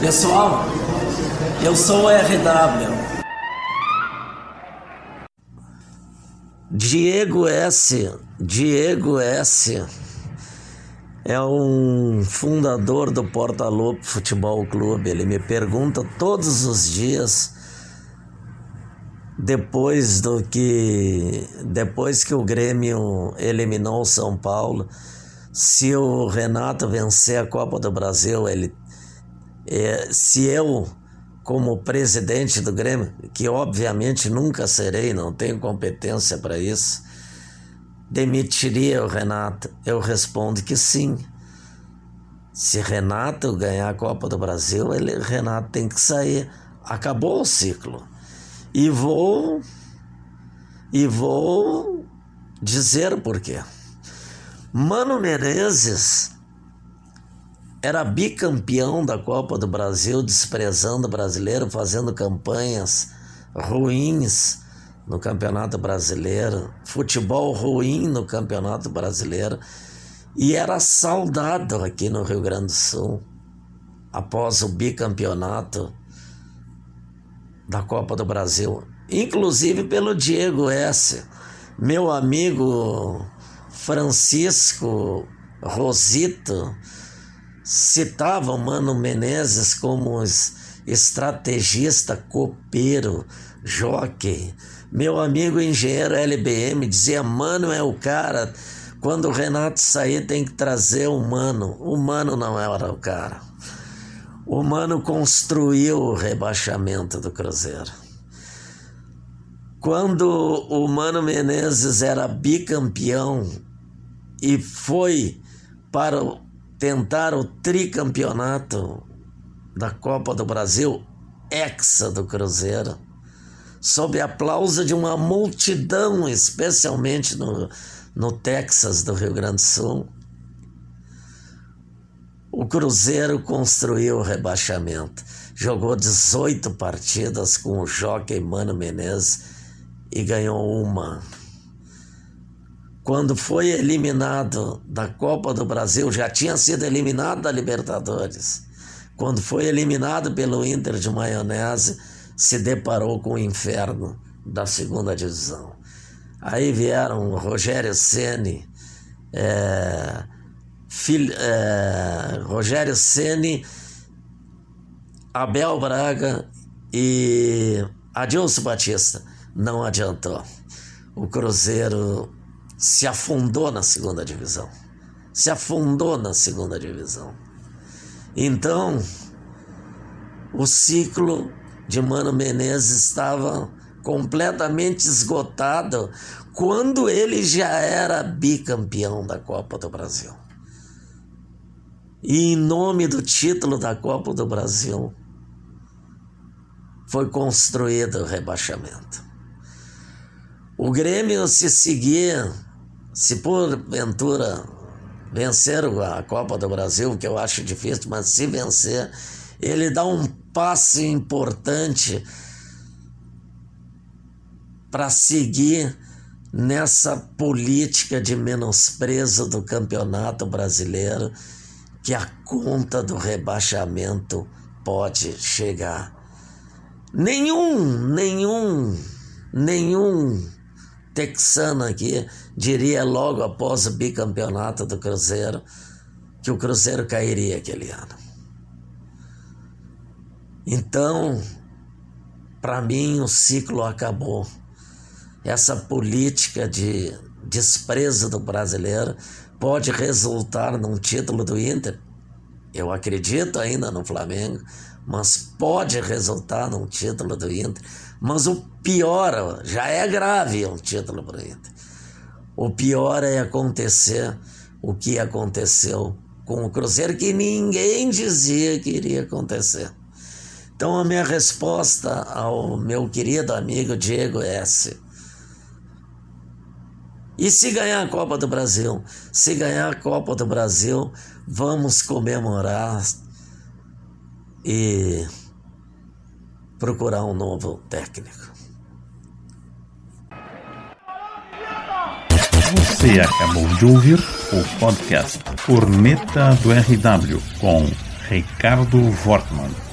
Pessoal, eu sou o RW. Diego S. Diego S. É um fundador do Porta Lobo Futebol Clube. Ele me pergunta todos os dias, depois do que depois que o Grêmio eliminou o São Paulo, se o Renato vencer a Copa do Brasil, ele é, se eu, como presidente do Grêmio, que obviamente nunca serei, não tenho competência para isso, demitiria o Renato? Eu respondo que sim. Se Renato ganhar a Copa do Brasil, ele, Renato tem que sair. Acabou o ciclo. E vou e vou dizer o porquê. Mano Menezes era bicampeão da Copa do Brasil, desprezando o brasileiro, fazendo campanhas ruins no Campeonato Brasileiro, futebol ruim no Campeonato Brasileiro, e era saudado aqui no Rio Grande do Sul após o bicampeonato da Copa do Brasil, inclusive pelo Diego S., meu amigo Francisco Rosito citava o Mano Menezes como estrategista, copeiro, jockey. Meu amigo engenheiro LBM dizia: Mano é o cara. Quando o Renato sair, tem que trazer o Mano. O Mano não era o cara. O Mano construiu o rebaixamento do Cruzeiro. Quando o Mano Menezes era bicampeão e foi para tentar o tricampeonato da Copa do Brasil, hexa do Cruzeiro, sob aplauso de uma multidão, especialmente no, no Texas do Rio Grande do Sul. O Cruzeiro construiu o rebaixamento. Jogou 18 partidas com o Jockey Mano Menezes e ganhou uma. Quando foi eliminado da Copa do Brasil, já tinha sido eliminado da Libertadores. Quando foi eliminado pelo Inter de Maionese, se deparou com o inferno da segunda divisão. Aí vieram Rogério Ceni, é, é, Rogério Ceni, Abel Braga e Adilson Batista. Não adiantou. O Cruzeiro se afundou na segunda divisão. Se afundou na segunda divisão. Então, o ciclo de Mano Menezes estava completamente esgotado quando ele já era bicampeão da Copa do Brasil. E em nome do título da Copa do Brasil, foi construído o rebaixamento. O Grêmio, se seguir se porventura vencer a Copa do Brasil, que eu acho difícil, mas se vencer, ele dá um passo importante para seguir nessa política de menosprezo do campeonato brasileiro que a conta do rebaixamento pode chegar. Nenhum, nenhum, nenhum texano aqui diria logo após o bicampeonato do Cruzeiro que o Cruzeiro cairia aquele ano. Então, para mim, o ciclo acabou. Essa política de desprezo do brasileiro pode resultar num título do Inter. Eu acredito ainda no Flamengo, mas pode resultar num título do Inter. Mas o pior, já é grave um título para o Inter. O pior é acontecer o que aconteceu com o Cruzeiro, que ninguém dizia que iria acontecer. Então, a minha resposta ao meu querido amigo Diego S. E se ganhar a Copa do Brasil? Se ganhar a Copa do Brasil, vamos comemorar e procurar um novo técnico. Você acabou de ouvir o podcast Corneta do RW com Ricardo Wortmann.